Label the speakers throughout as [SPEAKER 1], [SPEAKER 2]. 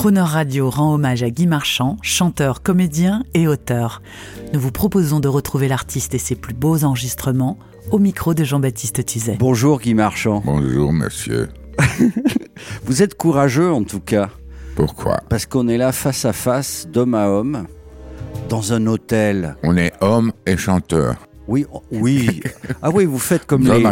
[SPEAKER 1] Croner Radio rend hommage à Guy Marchand, chanteur, comédien et auteur. Nous vous proposons de retrouver l'artiste et ses plus beaux enregistrements au micro de Jean-Baptiste Tuzet.
[SPEAKER 2] Bonjour Guy Marchand.
[SPEAKER 3] Bonjour monsieur.
[SPEAKER 2] Vous êtes courageux en tout cas,
[SPEAKER 3] Pourquoi?
[SPEAKER 2] Parce qu'on est là face à face, d'homme à homme, dans un hôtel.
[SPEAKER 3] On est homme et chanteur.
[SPEAKER 2] Oui, oh, oui. Ah oui, vous faites comme les,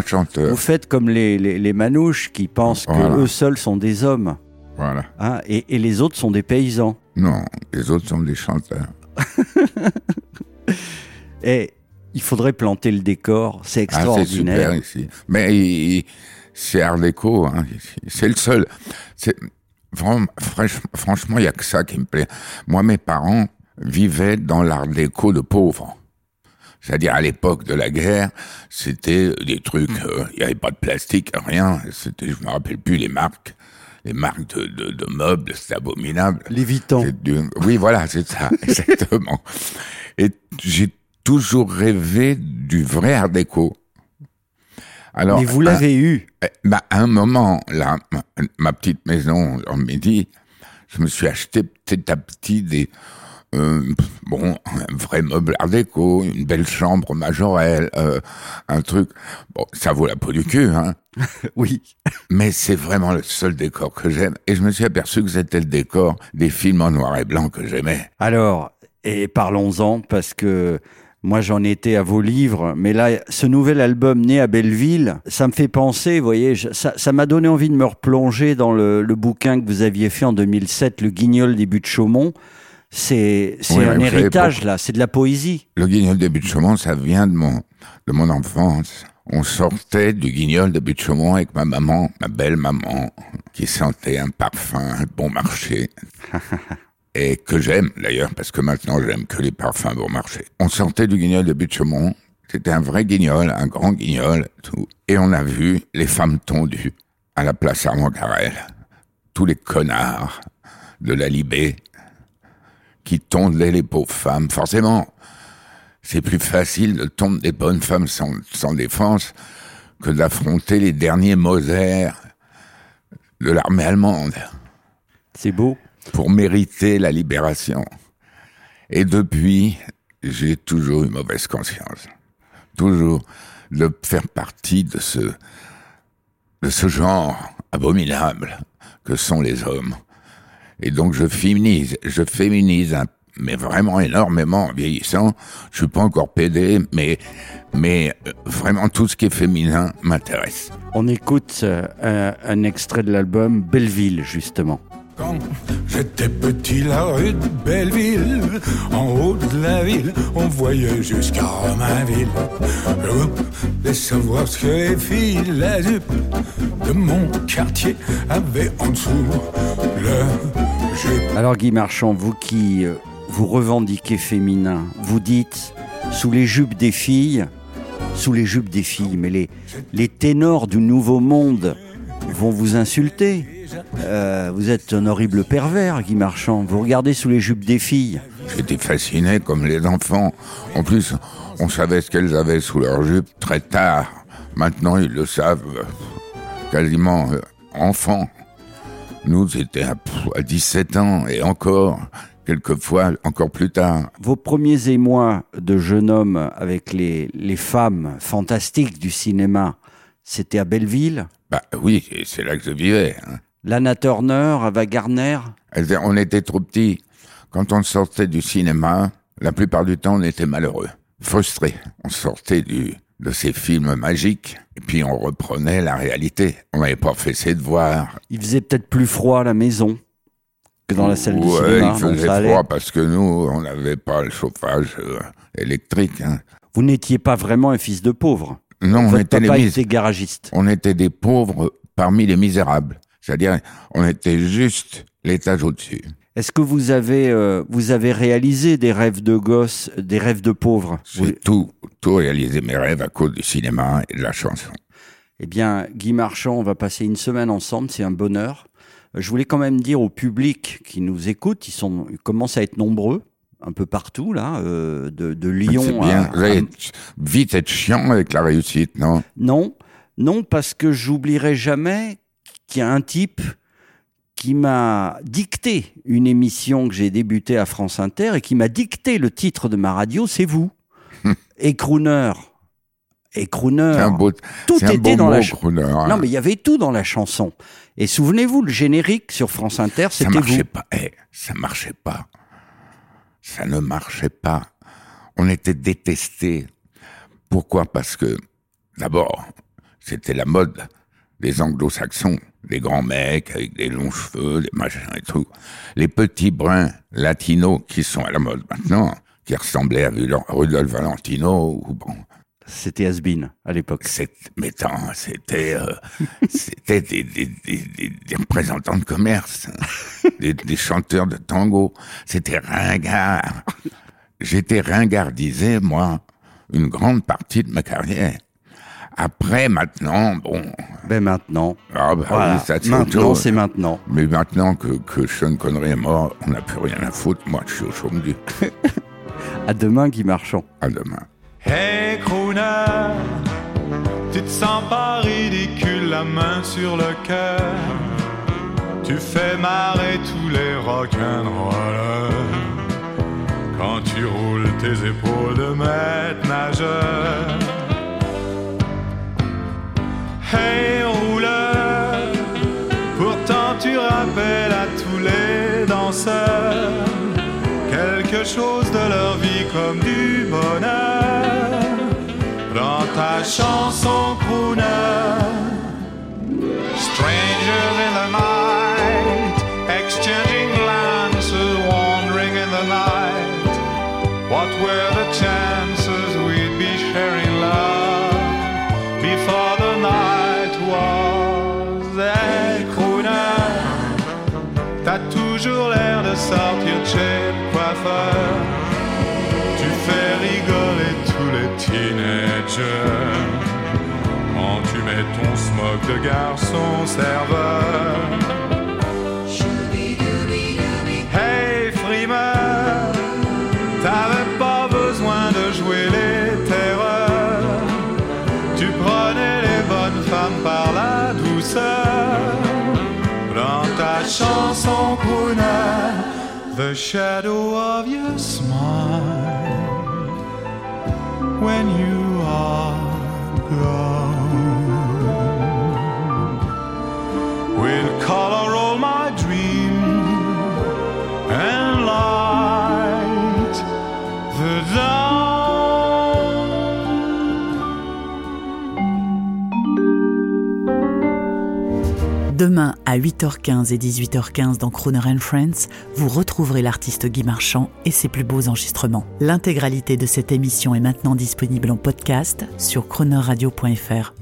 [SPEAKER 2] vous faites comme les, les, les manouches qui pensent
[SPEAKER 3] Voilà.
[SPEAKER 2] que eux seuls sont des hommes,
[SPEAKER 3] Voilà.
[SPEAKER 2] hein, et, et les autres sont des paysans.
[SPEAKER 3] Non, les autres sont des chanteurs.
[SPEAKER 2] Et il faudrait planter le décor, c'est
[SPEAKER 3] Ah, c'est
[SPEAKER 2] extraordinaire.
[SPEAKER 3] super ici. Mais c'est Art déco. Hein, c'est le seul. Franchement, il n'y a que ça qui me plaît. Moi, mes parents vivaient dans l'art déco de pauvres. C'est-à-dire à l'époque de la guerre, c'était des trucs, euh, il n'y avait pas de plastique, rien. C'était, je me rappelle plus les marques, les marques de, de, de meubles, c'était abominable.
[SPEAKER 2] Lévitant.
[SPEAKER 3] C'est Oui, voilà, c'est ça, exactement. Et j'ai toujours rêvé du vrai art déco. Alors,
[SPEAKER 2] Mais vous l'avez eu.
[SPEAKER 3] eh, bah, à un moment, là, ma, ma petite maison en midi, je me suis acheté petit à petit des, euh, bon, un vrai meuble art déco, une belle chambre majorelle, euh, un truc. Bon, ça vaut la peau du cul, hein.
[SPEAKER 2] Oui.
[SPEAKER 3] Mais c'est vraiment le seul décor que j'aime. Et je me suis aperçu que c'était le décor des films en noir et blanc que j'aimais.
[SPEAKER 2] Alors, et parlons-en, parce que moi j'en étais à vos livres, mais là, ce nouvel album né à Belleville, ça me fait penser, vous voyez, je- ça m'a donné envie de me replonger dans le, le bouquin que vous aviez fait en 2007, Le Guignol des buts de Chaumont. C'est
[SPEAKER 3] Oui,
[SPEAKER 2] un héritage, là, c'est de la poésie.
[SPEAKER 3] Le guignol de Butte-Chaumont, ça vient de mon, de mon enfance. On sortait du guignol de Butte-Chaumont avec ma maman, ma belle maman, qui sentait un parfum bon marché. Et que j'aime d'ailleurs, parce que maintenant j'aime que les parfums bon marché. On sortait du guignol de Butte-Chaumont. C'était un vrai guignol, un grand guignol, tout. Et on a vu les femmes tondues à la place Armand Carrel. Tous les connards de la Libé qui tondaient les pauvres femmes. Forcément, c'est plus facile de tondre des bonnes femmes sans, sans défense que d'affronter les derniers Moser de l'armée allemande
[SPEAKER 2] C'est beau.
[SPEAKER 3] pour mériter la libération. Et depuis, j'ai toujours eu mauvaise conscience. Toujours de faire partie de ce, de ce genre abominable que sont les hommes. Et donc je féminise, je féminise, un- mais vraiment énormément en vieillissant. Je suis pas encore pédé, mais, mais euh, vraiment tout ce qui est féminin m'intéresse.
[SPEAKER 2] On écoute euh, un, extrait de l'album Belleville, justement.
[SPEAKER 4] Quand j'étais petit, la rue de Belleville, en haut de la ville, on voyait jusqu'à Romainville. Voulais savoir ce que les filles, la jupe de mon quartier avaient en dessous le.
[SPEAKER 2] Alors Guy Marchand, vous qui euh, vous revendiquez féminin, vous dites sous les jupes des filles, sous les jupes des filles, mais les, les ténors du nouveau monde vont vous insulter. Euh, vous êtes un horrible pervers, Guy Marchand. Vous regardez sous les jupes des filles.
[SPEAKER 3] J'étais fasciné comme les enfants. En plus, on savait ce qu'elles avaient sous leur jupe très tard. Maintenant, ils le savent euh, quasiment enfants. Nous, c'était à, pff, à 17 ans et encore, quelquefois, encore plus tard.
[SPEAKER 2] Vos premiers émois de jeune homme avec les, les femmes fantastiques du cinéma, c'était à Belleville?
[SPEAKER 3] Bah oui, c'est là que je vivais. hein.
[SPEAKER 2] Lana Turner, Ava
[SPEAKER 3] On était trop petits. Quand on sortait du cinéma, la plupart du temps, on était malheureux, frustrés. On sortait du, de ces films magiques, et puis on reprenait la réalité. On n'avait pas fait ses devoirs.
[SPEAKER 2] Il faisait peut-être plus froid à la maison que dans la salle du
[SPEAKER 3] Ouais,
[SPEAKER 2] cinéma.
[SPEAKER 3] il faisait
[SPEAKER 2] allait.
[SPEAKER 3] froid parce que nous, on n'avait pas le chauffage euh, électrique. hein.
[SPEAKER 2] Vous n'étiez pas vraiment un fils de pauvre.
[SPEAKER 3] Non, on était, les
[SPEAKER 2] papa
[SPEAKER 3] mis-
[SPEAKER 2] était garagiste.
[SPEAKER 3] on était des pauvres parmi les misérables. C'est-à-dire, on était juste l'étage au-dessus.
[SPEAKER 2] Est-ce que vous avez, euh, vous avez réalisé des rêves de gosse, des rêves de pauvres? Vous-
[SPEAKER 3] J'ai tout, tout réalisé mes rêves à cause du cinéma et de la chanson.
[SPEAKER 2] Eh bien, Guy Marchand, on va passer une semaine ensemble, c'est un bonheur. Euh, Je voulais quand même dire au public qui nous écoute, ils, sont, ils commencent à être nombreux, un peu partout, là, euh, de, de Lyon
[SPEAKER 3] bien.
[SPEAKER 2] à, à-
[SPEAKER 3] être- vite être chiant avec la réussite, non?
[SPEAKER 2] Non, non, parce que j'oublierai jamais qu'il y a un type qui m'a dicté une émission que j'ai débutée à France Inter et qui m'a dicté le titre de ma radio, c'est vous. et crooner. Et crooner.
[SPEAKER 3] Un beau,
[SPEAKER 2] tout
[SPEAKER 3] un
[SPEAKER 2] était
[SPEAKER 3] beau
[SPEAKER 2] dans
[SPEAKER 3] mot,
[SPEAKER 2] la
[SPEAKER 3] crooner, hein.
[SPEAKER 2] Non, mais il y avait tout dans la chanson. Et souvenez-vous, le générique sur France Inter,
[SPEAKER 3] ça
[SPEAKER 2] c'était
[SPEAKER 3] marchait
[SPEAKER 2] vous.
[SPEAKER 3] pas. Eh, ça marchait pas. Ça ne marchait pas. On était détestés. Pourquoi? Parce que, d'abord, c'était la mode des anglo-saxons, des grands mecs avec des longs cheveux, des machins et tout. Les petits bruns latinos qui sont à la mode maintenant, qui ressemblaient à Rudolf Valentino ou bon,
[SPEAKER 2] C'était Asbin à l'époque.
[SPEAKER 3] mais attends, c'était, euh, c'était des, des, des, des- représentants de commerce, hein. des, des chanteurs de tango. C'était ringard. J'étais ringardisé, moi, une grande partie de ma carrière. Après, maintenant, bon,
[SPEAKER 2] Ben maintenant.
[SPEAKER 3] ah bah
[SPEAKER 2] Voilà.
[SPEAKER 3] oui, ça c'est
[SPEAKER 2] maintenant, c'est maintenant.
[SPEAKER 3] Mais maintenant que, que Sean Connery est mort, on n'a plus rien à foutre. Moi, je suis au du.
[SPEAKER 2] À demain, Guy Marchand.
[SPEAKER 3] À demain.
[SPEAKER 4] Hey crooner, tu te sens pas ridicule, la main sur le cœur. Tu fais marrer tous les rock'n'rollers. Quand tu roules tes épaules de maître nageur. Hey rouleur, pourtant tu rappelles à tous les danseurs quelque chose de leur vie comme du bonheur. Dans ta chanson Tu fais rigoler tous les teenagers. Quand tu mets ton smoke de garçon serveur. Hey frimeur, t'avais pas besoin de jouer les terreurs. Tu prenais les bonnes femmes par la douceur dans ta chanson crooner, the shadow of your smile when you are gone
[SPEAKER 1] Demain à 8h15 et 18h15 dans Crooner and Friends, vous retrouverez l'artiste Guy Marchand et ses plus beaux enregistrements. L'intégralité de cette émission est maintenant disponible en podcast sur croonerradio.fr.